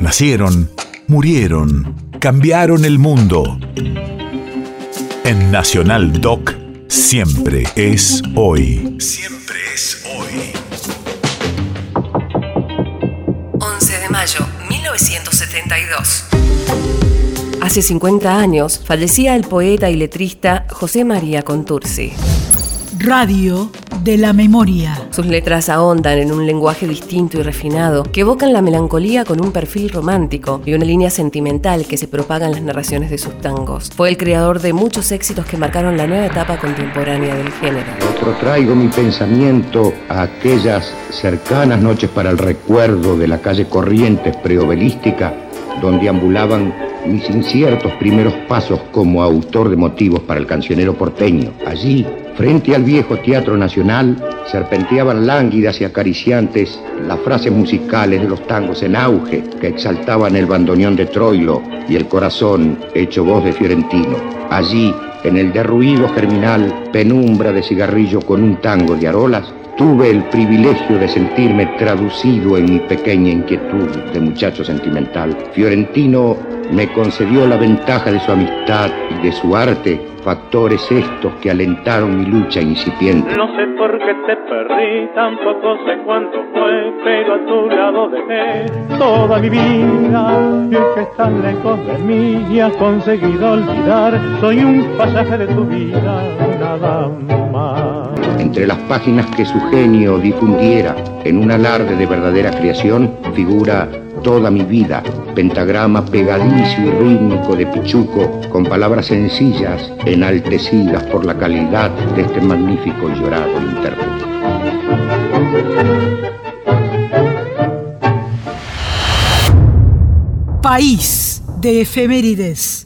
Nacieron, murieron, cambiaron el mundo. En Nacional Doc, siempre es hoy. Siempre es hoy. 11 de mayo, 1972. Hace 50 años fallecía el poeta y letrista José María Contursi. Radio de la memoria. Sus letras ahondan en un lenguaje distinto y refinado que evocan la melancolía con un perfil romántico y una línea sentimental que se propaga en las narraciones de sus tangos. Fue el creador de muchos éxitos que marcaron la nueva etapa contemporánea del género. Otro traigo mi pensamiento a aquellas cercanas noches para el recuerdo de la calle Corrientes preobelística donde ambulaban mis inciertos primeros pasos como autor de motivos para el cancionero porteño. Allí, frente al viejo Teatro Nacional, serpenteaban lánguidas y acariciantes las frases musicales de los tangos en auge que exaltaban el bandoneón de Troilo y el corazón hecho voz de Fiorentino. Allí, en el derruido germinal, penumbra de cigarrillo con un tango de arolas, tuve el privilegio de sentirme traducido en mi pequeña inquietud de muchacho sentimental. Fiorentino me concedió la ventaja de su amistad y de su arte, factores estos que alentaron mi lucha incipiente. No sé por qué te perdí, tampoco sé cuánto fue, pero a tu lado dejé toda mi vida. Y que estás lejos de mí y has conseguido olvidar, soy un pasaje de tu vida, nada más. Entre las páginas que su genio difundiera en un alarde de verdadera creación, figura toda mi vida, pentagrama pegadizo y rítmico de Pichuco, con palabras sencillas, enaltecidas por la calidad de este magnífico y llorado intérprete. País de efemérides.